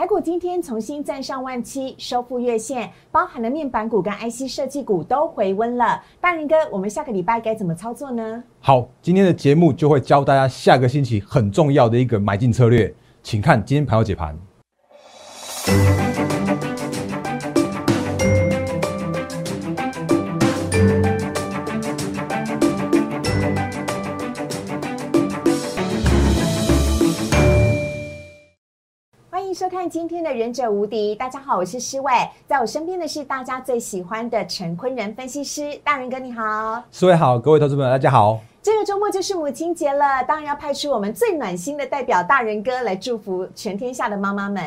台股今天重新站上万七，收复月线，包含了面板股跟 IC 设计股都回温了。大林哥，我们下个礼拜该怎么操作呢？好，今天的节目就会教大家下个星期很重要的一个买进策略，请看今天盘后解盘。看今天的《忍者无敌》。大家好，我是施伟，在我身边的是大家最喜欢的陈坤仁分析师。大人哥你好，四位好，各位投资朋友大家好。这个周末就是母亲节了，当然要派出我们最暖心的代表大人哥来祝福全天下的妈妈们。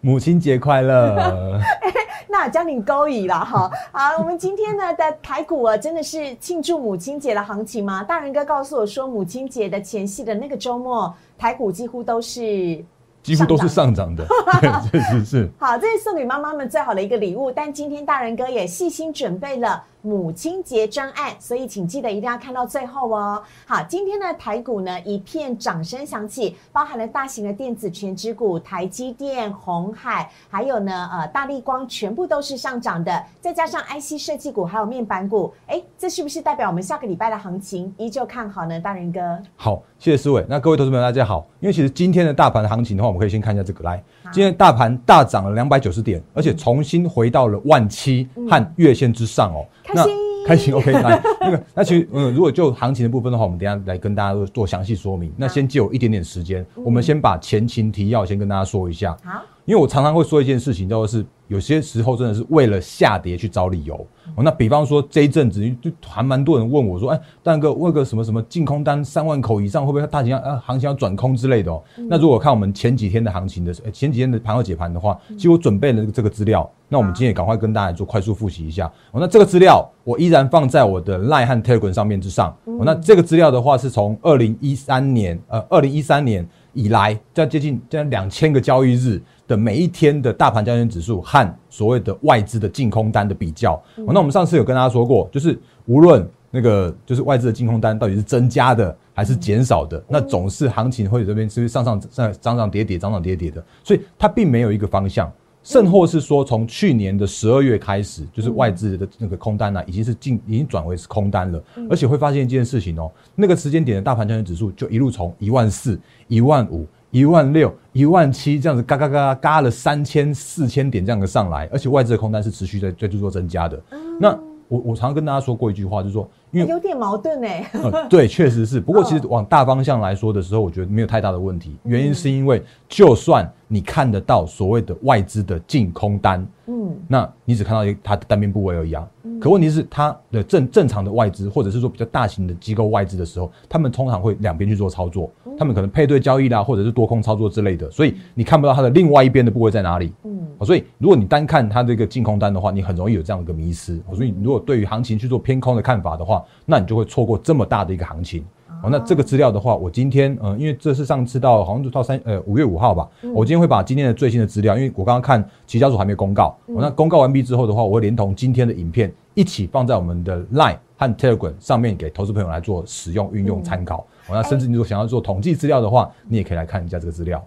母亲节快乐！那将你勾引了哈。好，我们今天呢的台股啊，真的是庆祝母亲节的行情吗？大人哥告诉我说，母亲节的前夕的那个周末，台股几乎都是。几乎都是上涨的，对，是是是。好，这是送给妈妈们最好的一个礼物。但今天大人哥也细心准备了母亲节专案，所以请记得一定要看到最后哦。好，今天的台股呢一片掌声响起，包含了大型的电子全指股，台积电、红海，还有呢呃大力光，全部都是上涨的。再加上 IC 设计股，还有面板股，哎，这是不是代表我们下个礼拜的行情依旧看好呢？大仁哥，好，谢谢思伟。那各位投资朋友大家好，因为其实今天的大盘行情的话，我们。可以先看一下这个，来，今天大盘大涨了两百九十点，而且重新回到了万七和月线之上哦。开心，开心，OK。来，那个，那其实，嗯，如果就行情的部分的话，我们等下来跟大家做详细说明。那先借我一点点时间，我们先把前情提要先跟大家说一下。好，因为我常常会说一件事情，叫做是。有些时候真的是为了下跌去找理由哦。那比方说这一阵子就还蛮多人问我说：“哎，蛋哥问个什么什么净空单三万口以上会不会大行要啊行情要转空之类的哦？”那如果看我们前几天的行情的前几天的盘后解盘的话，其实我准备了这个资料。那我们今天也赶快跟大家做快速复习一下哦。那这个资料我依然放在我的 Line 和 Telegram 上面之上。哦，那这个资料的话是从二零一三年呃二零一三年以来，在接近在两千个交易日。的每一天的大盘交易指数和所谓的外资的净空单的比较，那我们上次有跟大家说过，就是无论那个就是外资的净空单到底是增加的还是减少的，那总是行情会这边是上上上涨涨跌跌涨涨跌跌的，所以它并没有一个方向。甚或是说，从去年的十二月开始，就是外资的那个空单呢，已经是进已经转为是空单了，而且会发现一件事情哦，那个时间点的大盘交易指数就一路从一万四、一万五。一万六、一万七这样子，嘎嘎嘎嘎了三千、四千点这样的上来，而且外资的空单是持续在在做增加的。那我我常跟大家说过一句话，就是说，因为有点矛盾哎。对，确实是。不过 其实往大方向来说的时候，我觉得没有太大的问题。原因是因为，就算你看得到所谓的外资的净空单，嗯，那你只看到一它的单边部位而已啊。可问题是，它的正正常的外资，或者是说比较大型的机构外资的时候，他们通常会两边去做操作，他们可能配对交易啦，或者是多空操作之类的，所以你看不到它的另外一边的部位在哪里。嗯，所以如果你单看它这个净空单的话，你很容易有这样一个迷失。所以如果对于行情去做偏空的看法的话，那你就会错过这么大的一个行情。哦，那这个资料的话，我今天呃，因为这是上次到好像就到三呃五月五号吧，我今天会把今天的最新的资料，因为我刚刚看期交所还没公告，那公告完毕之后的话，我会连同今天的影片一起放在我们的 Line 和 Telegram 上面给投资朋友来做使用运用参考。那甚至你如果想要做统计资料的话，你也可以来看一下这个资料。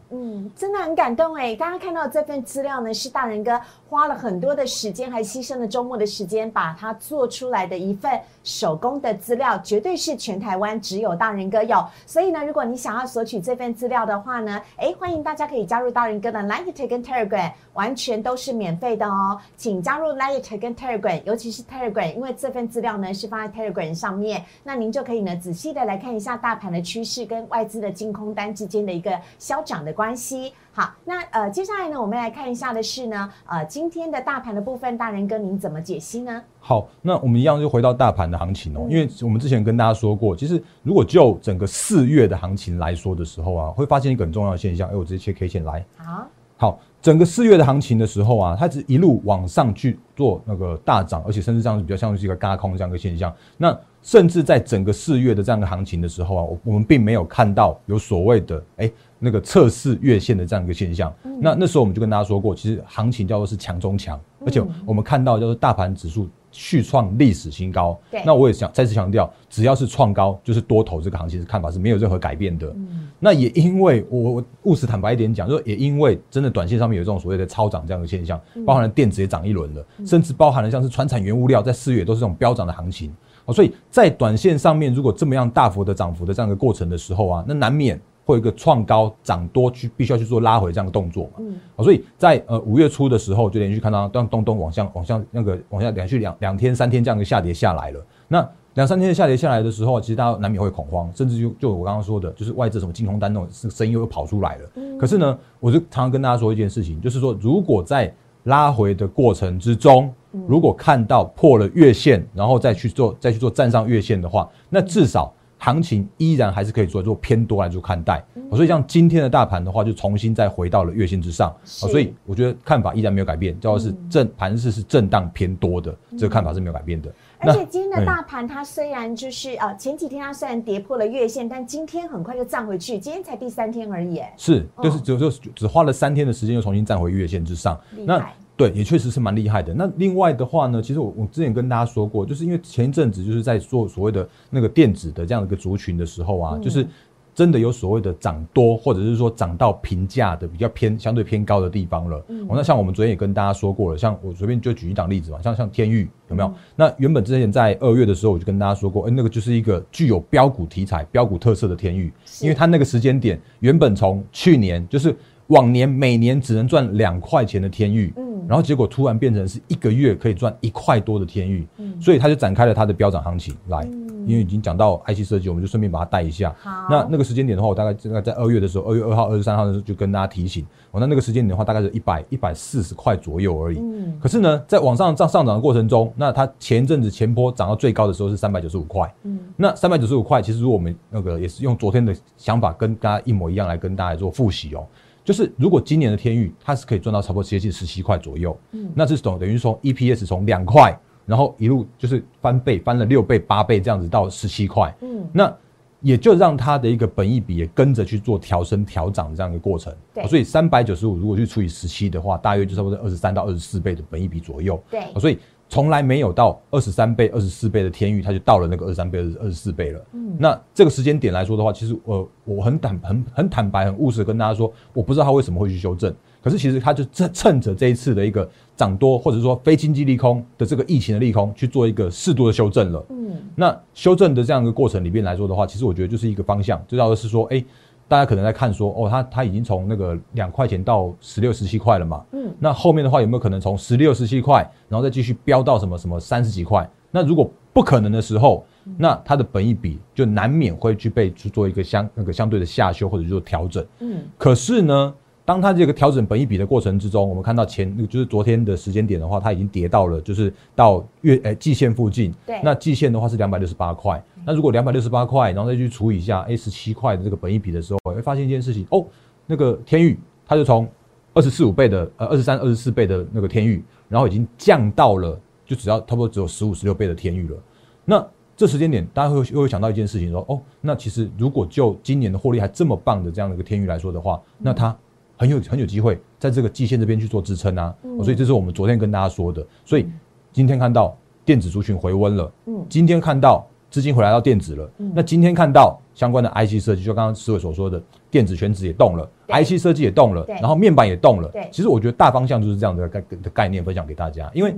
真的很感动哎！刚刚看到这份资料呢，是大人哥花了很多的时间，还牺牲了周末的时间，把它做出来的一份手工的资料，绝对是全台湾只有大人哥有。所以呢，如果你想要索取这份资料的话呢，哎，欢迎大家可以加入大人哥的 Light 跟 Telegram，完全都是免费的哦。请加入 Light 跟 Telegram，尤其是 Telegram，因为这份资料呢是放在 Telegram 上面，那您就可以呢仔细的来看一下大盘。的趋势跟外资的净空单之间的一个消长的关系。好，那呃，接下来呢，我们来看一下的是呢，呃，今天的大盘的部分，大人哥您怎么解析呢？好，那我们一样就回到大盘的行情哦，因为我们之前跟大家说过，其实如果就整个四月的行情来说的时候啊，会发现一个很重要的现象。哎，我直接切 K 线来。好，好，整个四月的行情的时候啊，它只一路往上去做那个大涨，而且甚至这样子比较像是一个嘎空这样一个现象。那甚至在整个四月的这样的行情的时候啊，我我们并没有看到有所谓的哎那个测试月线的这样一个现象。那那时候我们就跟大家说过，其实行情叫做是强中强而且我们看到就是大盘指数续创历史新高。对那我也想再次强调，只要是创高，就是多头这个行情的看法是没有任何改变的。那也因为我我务实坦白一点讲，就是也因为真的短线上面有这种所谓的超涨这样的现象，包含了电子也涨一轮了，甚至包含了像是船产原物料在四月都是这种飙涨的行情。哦，所以在短线上面，如果这么样大幅的涨幅的这样一个过程的时候啊，那难免会有一个创高涨多去必须要去做拉回这样的动作嘛。嗯，哦，所以在呃五月初的时候，就连续看到当咚咚往向往向那个往下连续两两天三天这样一个下跌下来了。那两三天的下跌下来的时候，其实大家难免会恐慌，甚至就就我刚刚说的，就是外资什么净空单那种声音又跑出来了。可是呢，我就常常跟大家说一件事情，就是说如果在拉回的过程之中，如果看到破了月线，然后再去做再去做站上月线的话，那至少行情依然还是可以做做偏多来做看待。所以像今天的大盘的话，就重新再回到了月线之上。所以我觉得看法依然没有改变，叫做是震盘势是震荡偏多的，这个看法是没有改变的。而且今天的哎大盘它虽然就是呃前几天它虽然跌破了月线，但今天很快就站回去，今天才第三天而已。哎是，就是只只就只花了三天的时间，又重新站回月线之上。那害对，也确实是蛮厉害的。那另外的话呢，其实我我之前跟大家说过，就是因为前一阵子就是在做所谓的那个电子的这样的一个族群的时候啊，嗯就是真的有所谓的涨多，或者是说涨到平价的比较偏相对偏高的地方了。嗯。哦，那像我们昨天也跟大家说过了，像我随便就举一档例子嘛，像像天域有嗯没有？那原本之前在二月的时候，我就跟大家说过，哎、那个就是一个具有标股题材、标股特色的天域，因为它那个时间点原本从去年就是往年每年只能赚两块钱的天域，嗯。然后结果突然变成是一个月可以赚一块多的天域，所以它就展开了它的飙涨行情来。因为已经讲到 IC 设计，我们就顺便把它带一下。好那那个时间点的话，我大概大概在二月的时候，二月二号、二十三号的时候就跟大家提醒，哦，那那个时间点的话，大概是一百一百四十块左右而已。嗯可是呢，在往上上上涨的过程中，那它前一阵子前波涨到最高的时候是三百九十五块。嗯那三百九十五块，其实如果我们那个也是用昨天的想法跟大家一模一样来跟大家做复习哦，就是如果今年的天域它是可以赚到差不多接近十七块左右，嗯那这是等等于说 EPS 从两块，然后一路就是翻倍，翻了六倍、八倍这样子到十七块，嗯那也就让它的一个本益比也跟着去做调升、调涨这样一个过程。对哦所以三百九十五如果去除以十七的话，大约就差不多二十三到二十四倍的本益比左右。对哦所以从来没有到二十三倍、二十四倍的天域，它就到了那个二十三倍、二十四倍了。嗯那这个时间点来说的话，其实我我很坦很很坦白、很务实的跟大家说，我不知道它为什么会去修正。可是其实它就趁趁着这一次的一个涨多，或者说非经济利空的这个疫情的利空，去做一个适度的修正了。嗯那修正的这样一个过程里面来说的话，其实我觉得就是一个方向，就要的是说，哎、大家可能在看说，哦，它它已经从那个两块钱到十六、十七块了嘛，嗯那后面的话有没有可能从十六、十七块，然后再继续飙到什么什么三十几块？那如果不可能的时候，那它的本益比就难免会去被去做一个相那个相对的下修或者是做调整。嗯可是呢，当它这个调整本益比的过程之中，我们看到前就是昨天的时间点的话，它已经跌到了就是到月诶季线附近。对那季线的话是两百六十八块。那如果两百六十八块，然后再去除以一下 A 十七块的这个本益比的时候，我会发现一件事情哦，那个天域它就从二十四五倍的呃二十三、二十四倍的那个天域，然后已经降到了就只要差不多只有十五、十六倍的天域了。那这时间点，大家会又会想到一件事情，说哦，那其实如果就今年的获利还这么棒的这样的一个天域来说的话，那它很有很有机会在这个季线这边去做支撑啊、哦所以这是我们昨天跟大家说的。所以今天看到电子族群回温了，嗯。今天看到资金回来到电子了，嗯。那今天看到相关的 IC 设计，就刚刚思伟所说的电子全指也动了，IC 设计也动了，然后面板也动了对。其实我觉得大方向就是这样的概的概念分享给大家，因为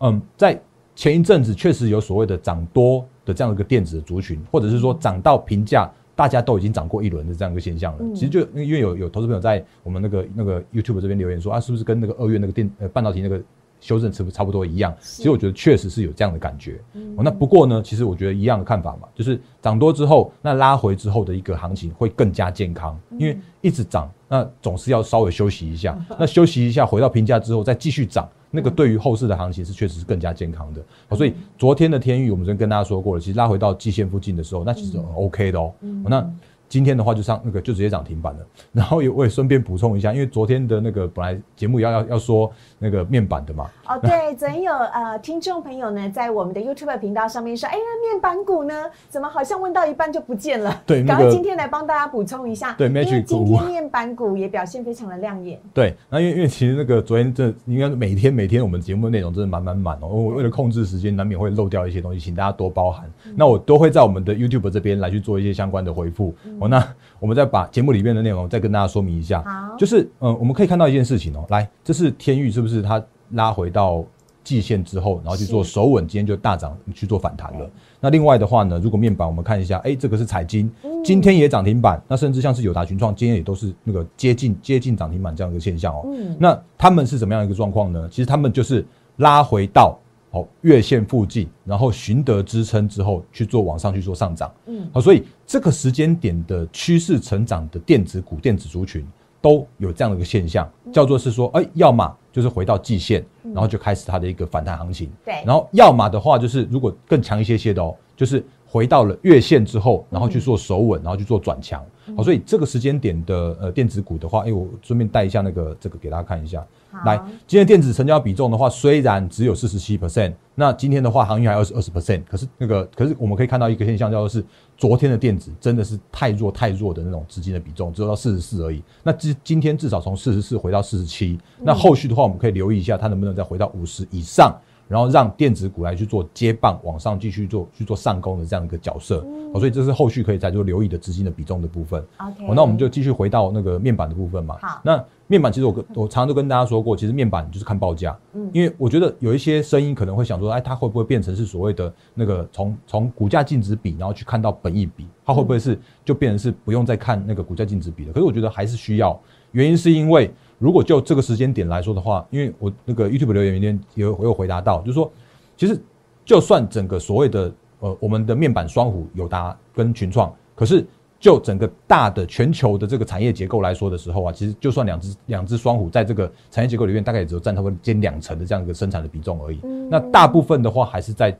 嗯，在前一阵子确实有所谓的涨多的这样一个电子的族群，或者是说涨到平价，大家都已经涨过一轮的这样一个现象了。嗯其实就因为有有投资朋友在我们那个那个 YouTube 这边留言说啊，是不是跟那个二月那个电呃半导体那个修正差不多一样？其实我觉得确实是有这样的感觉。哦，那不过呢，其实我觉得一样的看法嘛，就是涨多之后，那拉回之后的一个行情会更加健康，因为一直涨，那总是要稍微休息一下，那休息一下回到平价之后再继续涨。那个对于后市的行情是确实是更加健康的，哦所以昨天的天域，我们昨天跟大家说过了，其实拉回到季线附近的时候，那其实很 OK 的哦。哦那今天的话就上那个就直接涨停板了。然后也我也顺便补充一下，因为昨天的那个本来节目要要要说那个面板的嘛，哦，对，昨天有呃听众朋友呢在我们的 YouTube 频道上面说，哎呀，面板股呢怎么好像问到一半就不见了？对，赶快今天来帮大家补充一下，对，因为今天面板股也表现非常的亮眼。对，那因为因为其实那个昨天这应该每天每天我们节目内容真的满满满哦，我为了控制时间，难免会漏掉一些东西，请大家多包涵。那我都会在我们的 YouTube 这边来去做一些相关的回复。哦，那我们再把节目里面的内容再跟大家说明一下。好，就是嗯，我们可以看到一件事情哦，来，这是天域是不是它拉回到季线之后，然后去做首稳，今天就大涨去做反弹了。那另外的话呢，如果面板我们看一下，哎，这个是彩金，今天也涨停板。那甚至像是友达群创，今天也都是那个接近接近涨停板这样一个现象哦。嗯，那他们是怎么样一个状况呢？其实他们就是拉回到。好，月线附近，然后寻得支撑之后去做往上去做上涨，嗯，好，所以这个时间点的趋势成长的电子股、电子族群都有这样的一个现象，叫做是说，哎，要么就是回到季线，然后就开始它的一个反弹行情，对，然后要么的话就是如果更强一些些的哦，就是回到了月线之后，然后去做守稳，然后去做转强，好，所以这个时间点的呃电子股的话，哎，我顺便带一下那个这个给大家看一下。来，今天电子成交比重的话，虽然只有四十七 percent，那今天的话航运还二十二十 percent，可是那个，可是我们可以看到一个现象，叫做是昨天的电子真的是太弱太弱的那种资金的比重，只有到四十四而已。那今今天至少从四十四回到四十七，那后续的话，我们可以留意一下，它能不能再回到五十以上。然后让电子股来去做接棒，往上继续做去做上攻的这样一个角色，哦，所以这是后续可以再做留意的资金的比重的部分。OK，那我们就继续回到那个面板的部分嘛。好，那面板其实我跟我常常都跟大家说过，其实面板就是看报价。嗯，因为我觉得有一些声音可能会想说，哎，它会不会变成是所谓的那个从从股价净值比，然后去看到本益比，它会不会是就变成是不用再看那个股价净值比了？可是我觉得还是需要，原因是因为如果就这个时间点来说的话，因为我那个 YouTube 留言里面有有回答到，就是说。其实，就算整个所谓的呃，我们的面板双虎友达跟群创，可是就整个大的全球的这个产业结构来说的时候啊，其实就算两只两只双虎在这个产业结构里面，大概也只有占他们近两成的这样一个生产的比重而已。那大部分的话还是在。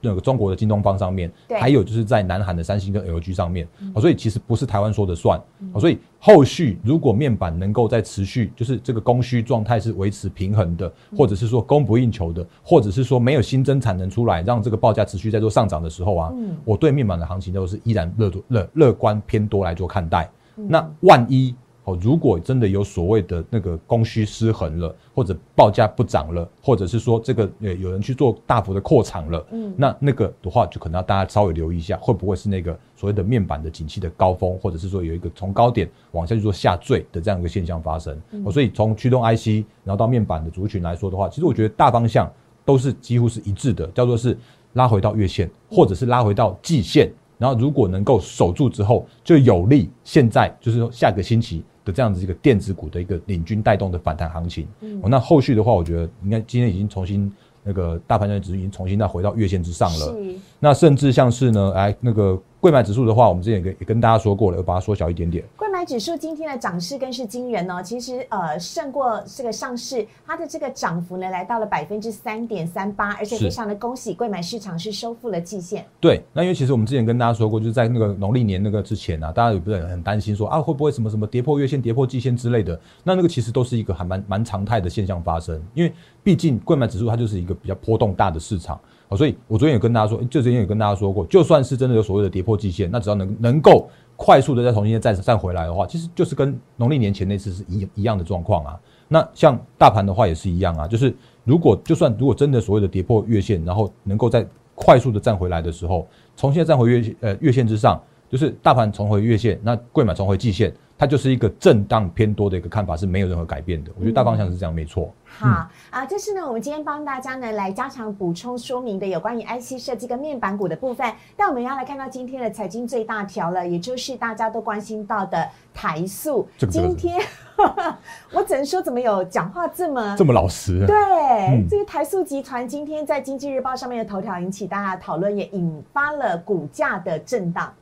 那个中国的京东方上面，还有就是在南韩的三星跟 LG 上面，所以其实不是台湾说的算，所以后续如果面板能够在持续，就是这个供需状态是维持平衡的，或者是说供不应求的，或者是说没有新增产能出来，让这个报价持续在做上涨的时候啊，我对面板的行情都是依然乐乐乐观偏多来做看待。那万一。哦，如果真的有所谓的那个供需失衡了，或者报价不涨了，或者是说这个呃有人去做大幅的扩厂了，嗯，那那个的话就可能要大家稍微留意一下，会不会是那个所谓的面板的景气的高峰，或者是说有一个从高点往下去做下坠的这样一个现象发生。哦，所以从驱动 IC 然后到面板的族群来说的话，其实我觉得大方向都是几乎是一致的，叫做是拉回到月线，或者是拉回到季线，然后如果能够守住之后，就有利现在就是说下个星期。的这样子一个电子股的一个领军带动的反弹行情，哦，那后续的话，我觉得应该今天已经重新那个大盘的指数已经重新再回到月线之上了，那甚至像是呢，哎，那个。贵买指数的话，我们之前也跟也跟大家说过了，要把它缩小一点点。贵买指数今天的涨势更是惊人哦，其实呃胜过这个上市，它的这个涨幅呢来到了百分之三点三八，而且非常的恭喜贵买市场是收复了季线。对，那因为其实我们之前跟大家说过，就是在那个农历年那个之前啊，大家也不是很担心说啊会不会什么什么跌破月线、跌破季线之类的，那那个其实都是一个还蛮蛮常态的现象发生，因为毕竟贵买指数它就是一个比较波动大的市场。哦，所以我昨天也跟大家说，就之前也跟大家说过，就算是真的有所谓的跌破季线，那只要能能够快速的再重新再站回来的话，其实就是跟农历年前那次是一一样的状况啊。那像大盘的话也是一样啊，就是如果就算如果真的所谓的跌破月线，然后能够在快速的站回来的时候，重新站回月呃月线之上，就是大盘重回月线，那贵买重回季线。它就是一个震荡偏多的一个看法，是没有任何改变的。我觉得大方向是这样，没错。好啊，这是呢，我们今天帮大家呢来加强补充说明的有关于 IC 设计跟面板股的部分。但我们要来看到今天的财经最大条了，也就是大家都关心到的台塑。今天 我只能说，怎么有讲话这么这么老实？对，这个台塑集团今天在经济日报上面的头条引起大家讨论，也引发了股价的震荡。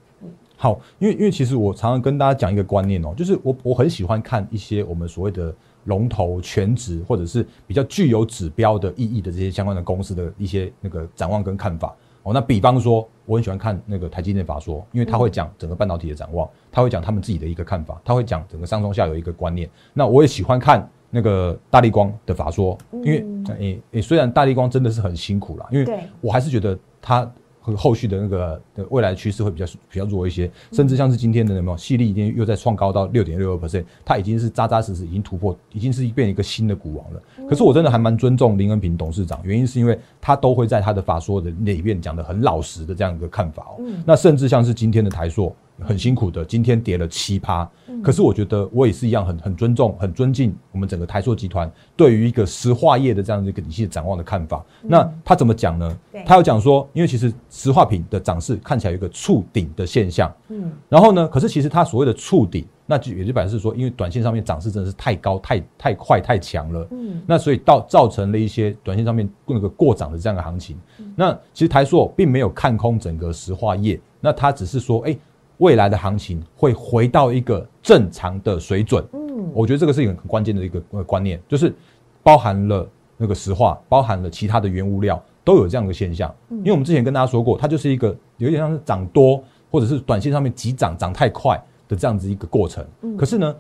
好，因为因为其实我常常跟大家讲一个观念哦，就是我我很喜欢看一些我们所谓的龙头全职或者是比较具有指标的意义的这些相关的公司的一些那个展望跟看法。哦，那比方说，我很喜欢看那个台积电法说，因为他会讲整个半导体的展望，他会讲他们自己的一个看法，他会讲整个上中下游一个观念。那我也喜欢看那个大力光的法说，因为诶诶，虽然大力光真的是很辛苦啦，因为我还是觉得他。和后续的那个的未来趋势会比较比较弱一些，甚至像是今天的什么细粒已经又在创高到六点六二 percent，它已经是扎扎实实已经突破，已经是变一个新的股王了。可是我真的还蛮尊重林恩平董事长，原因是因为他都会在他的法说的里面讲的很老实的这样一个看法哦。那甚至像是今天的台硕。很辛苦的，今天跌了七趴，可是我觉得我也是一样，很很尊重、很尊敬我们整个台塑集团对于一个石化业的这样的一个理性展望的看法。那他怎么讲呢？他有讲说，因为其实石化品的涨势看起来有一个触顶的现象，嗯，然后呢，可是其实它所谓的触顶，那就也就表示说，因为短线上面涨势真的是太高、太太快、太强了，嗯，那所以到造成了一些短线上面那个过涨的这样的行情。那其实台塑并没有看空整个石化业，那他只是说，哎。未来的行情会回到一个正常的水准，嗯，我觉得这个是一个很关键的一个观念，就是包含了那个石化，包含了其他的原物料都有这样的现象。因为我们之前跟大家说过，它就是一个有点像是涨多，或者是短线上面急涨涨太快的这样子一个过程。可是呢，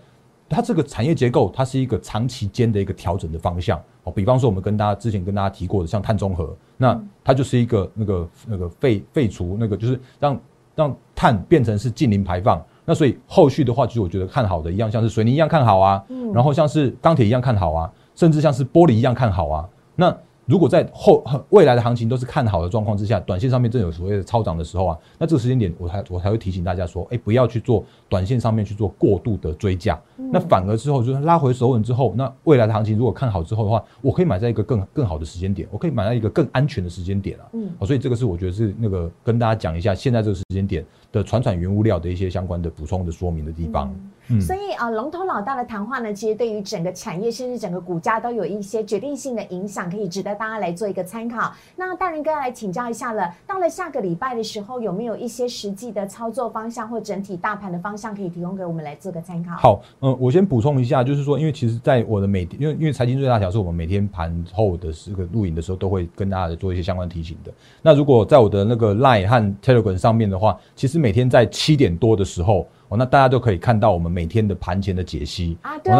它这个产业结构，它是一个长期间的一个调整的方向。哦，比方说我们跟大家之前跟大家提过的，像碳中和，那它就是一个那个那个废废除那个，就是让。让碳变成是近零排放，那所以后续的话，其实我觉得看好的一样，像是水泥一样看好啊，然后像是钢铁一样看好啊，甚至像是玻璃一样看好啊，那。如果在后未来的行情都是看好的状况之下，短线上面正有所谓的超涨的时候啊，那这个时间点我才我才会提醒大家说，哎，不要去做短线上面去做过度的追加，那反而之后就是拉回手稳之后，那未来的行情如果看好之后的话，我可以买在一个更更好的时间点，我可以买在一个更安全的时间点啊，嗯，所以这个是我觉得是那个跟大家讲一下现在这个时间点的传产原物料的一些相关的补充的说明的地方。所以啊，龙头老大的谈话呢，其实对于整个产业甚至整个股价都有一些决定性的影响，可以值得大家来做一个参考。那大人哥来请教一下了，到了下个礼拜的时候，有没有一些实际的操作方向或整体大盘的方向可以提供给我们来做个参考？好，嗯，我先补充一下，就是说，因为其实在我的每因为因为财经最大条是我们每天盘后的这个录影的时候，都会跟大家做一些相关提醒的。那如果在我的那个 Line 和 Telegram 上面的话，其实每天在七点多的时候。哦，那大家都可以看到我们每天的盘前的解析。啊，对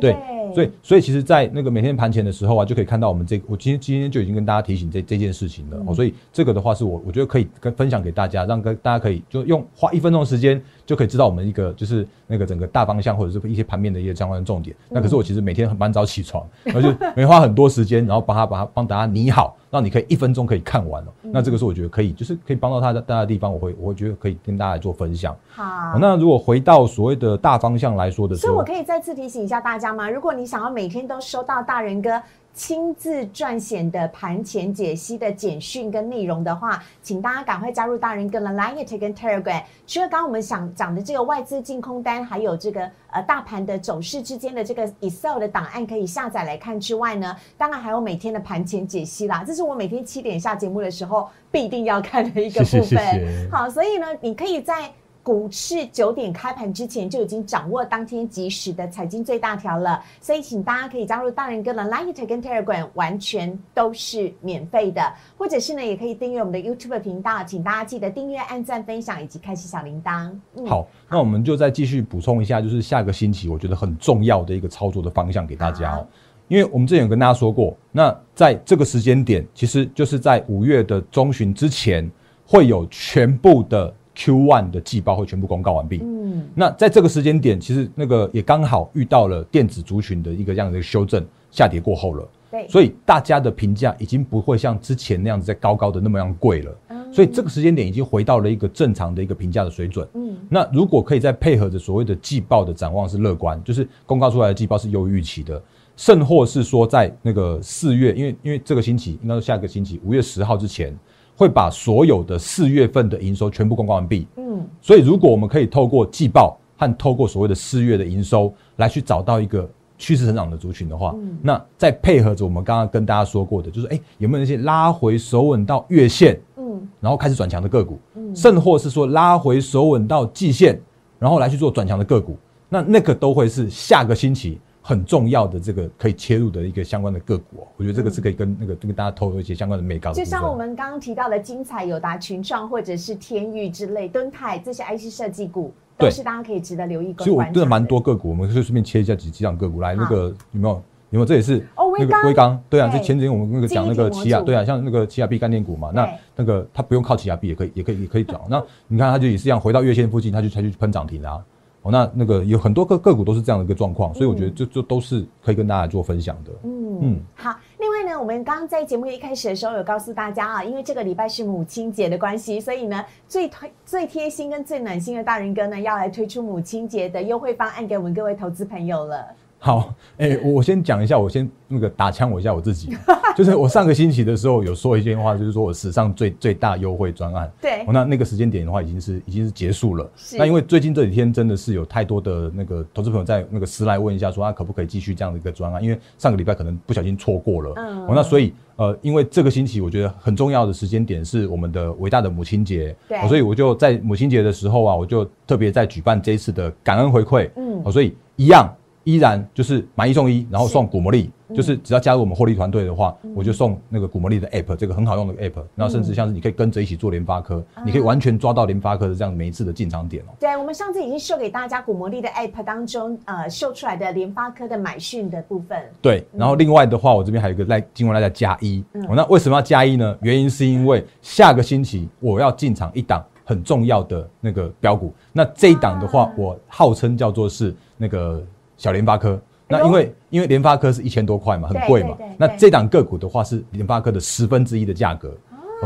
对，所以所以其实，在那个每天盘前的时候啊，就可以看到我们这我今天今天就已经跟大家提醒这这件事情了哦，所以这个的话是我我觉得可以跟分享给大家，让跟大家可以就用花一分钟的时间就可以知道我们一个就是那个整个大方向或者是一些盘面的一些相关的重点。那可是我其实每天很蛮早起床，然后就没花很多时间，然后把它把它帮大家拟好。让你可以一分钟可以看完了，那这个是我觉得可以，就是可以帮到他的大家的地方，我会我会觉得可以跟大家做分享。好，那如果回到所谓的大方向来说的，所以我可以再次提醒一下大家吗？如果你想要每天都收到大人哥。亲自撰写的盘前解析的简讯跟内容的话，请大家赶快加入大人哥的 Line 跟 Telegram。除了刚刚我们想讲的这个外资净空单，还有这个呃大盘的走势之间的这个 Excel 的档案可以下载来看之外呢，当然还有每天的盘前解析啦。这是我每天七点下节目的时候必定要看的一个部分。好，所以呢，你可以在。股市九点开盘之前就已经掌握当天即时的财经最大条了，所以请大家可以加入大人哥的 Light 跟 Telegram，完全都是免费的，或者是呢，也可以订阅我们的 YouTube 频道，请大家记得订阅、按赞、分享以及开启小铃铛。好，那我们就再继续补充一下，就是下个星期我觉得很重要的一个操作的方向给大家哦，因为我们之前有跟大家说过，那在这个时间点，其实就是在五月的中旬之前，会有全部的。Q one 的季报会全部公告完毕。嗯，那在这个时间点，其实那个也刚好遇到了电子族群的一个这样的修正下跌过后了。对，所以大家的评价已经不会像之前那样子在高高的那么样贵了。嗯，所以这个时间点已经回到了一个正常的一个评价的水准。嗯，那如果可以再配合着所谓的季报的展望是乐观，就是公告出来的季报是优于预期的，甚或是说在那个四月，因为因为这个星期应该是下个星期五月十号之前。会把所有的四月份的营收全部公告完毕。嗯，所以如果我们可以透过季报和透过所谓的四月的营收来去找到一个趋势成长的族群的话，那再配合着我们刚刚跟大家说过的，就是哎有没有那些拉回首稳到月线，嗯，然后开始转强的个股，嗯，甚或是说拉回首稳到季线，然后来去做转强的个股，那那个都会是下个星期。很重要的这个可以切入的一个相关的个股、哦，我觉得这个是可以跟那个跟大家透露一些相关的美高。就像我们刚刚提到的精彩、友达、群创或者是天域之类、敦泰这些 IC 设计股，都对是大家可以值得留意跟其实我真的蛮多个股，我们就顺便切一下几几档个股来。那个有没有？有没有？这也是那个哦微刚微刚，对啊，对就前几天我们那个讲那个奇亚，对啊，像那个奇亚币概念股嘛，那那个它不用靠奇亚币也可以，也可以，也可以涨。那你看它就也是一样，回到月线附近，它就它就喷涨停啦。哦，那那个有很多个个股都是这样的一个状况，所以我觉得就就都是可以跟大家做分享的。嗯嗯好。另外呢，我们刚刚在节目一开始的时候有告诉大家啊，因为这个礼拜是母亲节的关系，所以呢，最推最贴心跟最暖心的大人哥呢，要来推出母亲节的优惠方案给我们各位投资朋友了。好，哎、我我先讲一下，我先那个打枪我一下我自己，就是我上个星期的时候有说一句话，就是说我史上最最大优惠专案。对哦，那那个时间点的话，已经是已经是结束了。那因为最近这几天真的是有太多的那个投资朋友在那个私来问一下，说他可不可以继续这样的一个专案？因为上个礼拜可能不小心错过了。嗯哦，那所以呃，因为这个星期我觉得很重要的时间点是我们的伟大的母亲节，对哦所以我就在母亲节的时候啊，我就特别在举办这一次的感恩回馈。嗯哦，所以一样依然就是买一送一，然后送股魔力，嗯。就是只要加入我们获利团队的话，我就送那个股魔力的 app，这个很好用的 app，然后甚至像是你可以跟着一起做联发科，啊。你可以完全抓到联发科的这样每一次的进场点哦。对，我们上次已经秀给大家古魔力的 App 当中，呃，秀出来的联发科的买讯的部分。对，然后另外的话，我这边还有一个赖今晚赖在加一、那为什么要加一呢？原因是因为下个星期我要进场一档很重要的那个标股，那这一档的话，啊。我号称叫做是那个小联发科。那因为因为联发科是一千多块嘛，很对贵嘛。那对这档个股的话是联发科的十分之一的价格，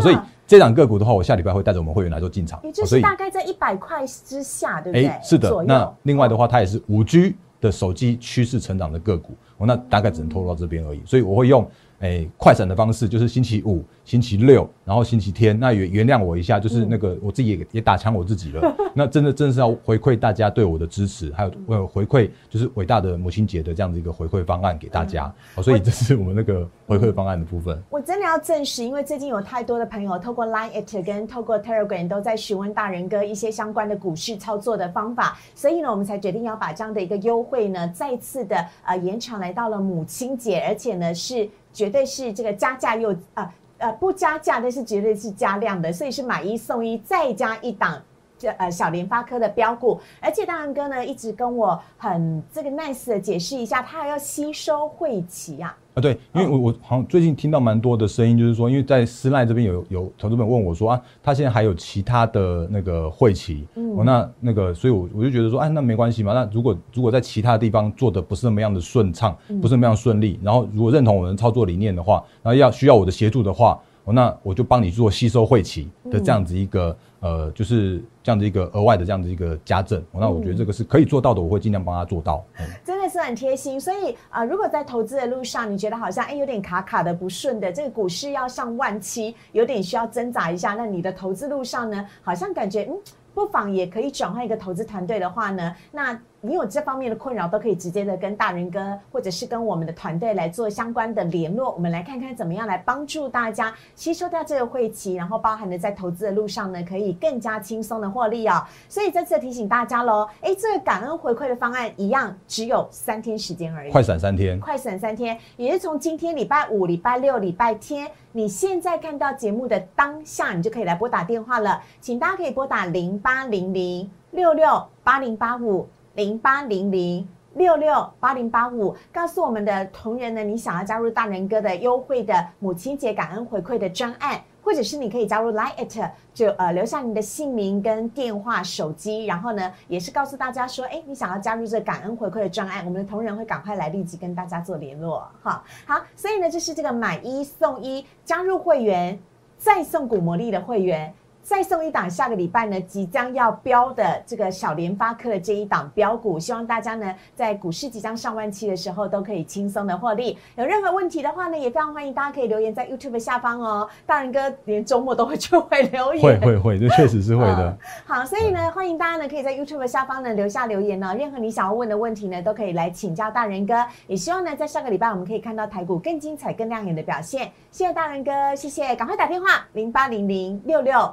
所以这档个股的话，我下礼拜会带着我们会员来做进场。也就是大概在一百块之下，对不对？哎，是的那另外的话，它也是五 G 的手机趋势成长的个股，我，那大概只能透露到这边而已。所以我会用哎快闪的方式，就是星期五、星期六，然后星期天。那原原谅我一下，就是那个我自己也也打枪我自己了。那真的真的是要回馈大家对我的支持，还有呃回馈就是伟大的母亲节的这样的一个回馈方案给大家。哦，所以这是我们那个回馈方案的部分。我真的要证实，因为最近有太多的朋友透过 Line It 跟透过 Telegram 都在询问大人哥一些相关的股市操作的方法，所以呢，我们才决定要把这样的一个优惠呢，再次的呃延长来到了母亲节，而且呢是绝对是这个加价又啊呃不加价，但是绝对是加量的，所以是买一送一，再加一档。这呃小联发科的标股，而且大人哥呢一直跟我很这个 nice 的解释一下，他还要吸收汇期啊，啊，对，因为我我好像最近听到蛮多的声音，就是说，因为在私赖这边有有投资们问我说啊，他现在还有其他的那个会期，嗯。哦，那那个，所以我我就觉得说，哎，那没关系嘛，那如果如果在其他地方做的不是那么样的顺畅，嗯。不是那么样顺利，然后如果认同我们的操作理念的话，然后要需要我的协助的话，哦，那我就帮你做吸收会期的这样子一个、呃，就是这样的一个额外的这样的一个加赠，哦那我觉得这个是可以做到的，我会尽量帮他做到。嗯真的是很贴心。所以呃，如果在投资的路上，你觉得好像哎有点卡卡的、不顺的，这个股市要上万七，有点需要挣扎一下，那你的投资路上呢，好像感觉嗯。不妨也可以转换一个投资团队的话呢，那你有这方面的困扰，都可以直接的跟大人哥或者是跟我们的团队来做相关的联络。我们来看看怎么样来帮助大家吸收掉这个晦气，然后包含的在投资的路上呢，可以更加轻松的获利哦。所以再次提醒大家喽，哎，这个感恩回馈的方案一样只有三天时间而已，快闪三天，快闪三天，也是从今天礼拜五、礼拜六、礼拜天，你现在看到节目的当下，你就可以来拨打电话了。请大家可以拨打零八零零六六八零八五零八零零。六六八零八五，告诉我们的同仁呢，你想要加入大人哥的优惠的母亲节感恩回馈的专案，或者是你可以加入 Line it，就呃留下你的姓名跟电话、手机，然后呢也是告诉大家说，哎，你想要加入这感恩回馈的专案，我们的同仁会赶快来立即跟大家做联络。哈，好，所以呢，这是这个买一送一，加入会员再送古魔力的会员。再送一档，下个礼拜呢即将要标的这个小联发科的这一档标股，希望大家呢在股市即将上万期的时候都可以轻松的获利。有任何问题的话呢，也非常欢迎大家可以留言在 YouTube 下方哦。大人哥连周末都会就会留言，会会会，这确实是会的。好，所以呢，欢迎大家呢可以在 YouTube 下方呢留下留言呢、任何你想要问的问题呢，都可以来请教大人哥。也希望呢，在上个礼拜我们可以看到台股更精彩、更亮眼的表现。谢谢大人哥，谢谢，赶快打电话零八零零六六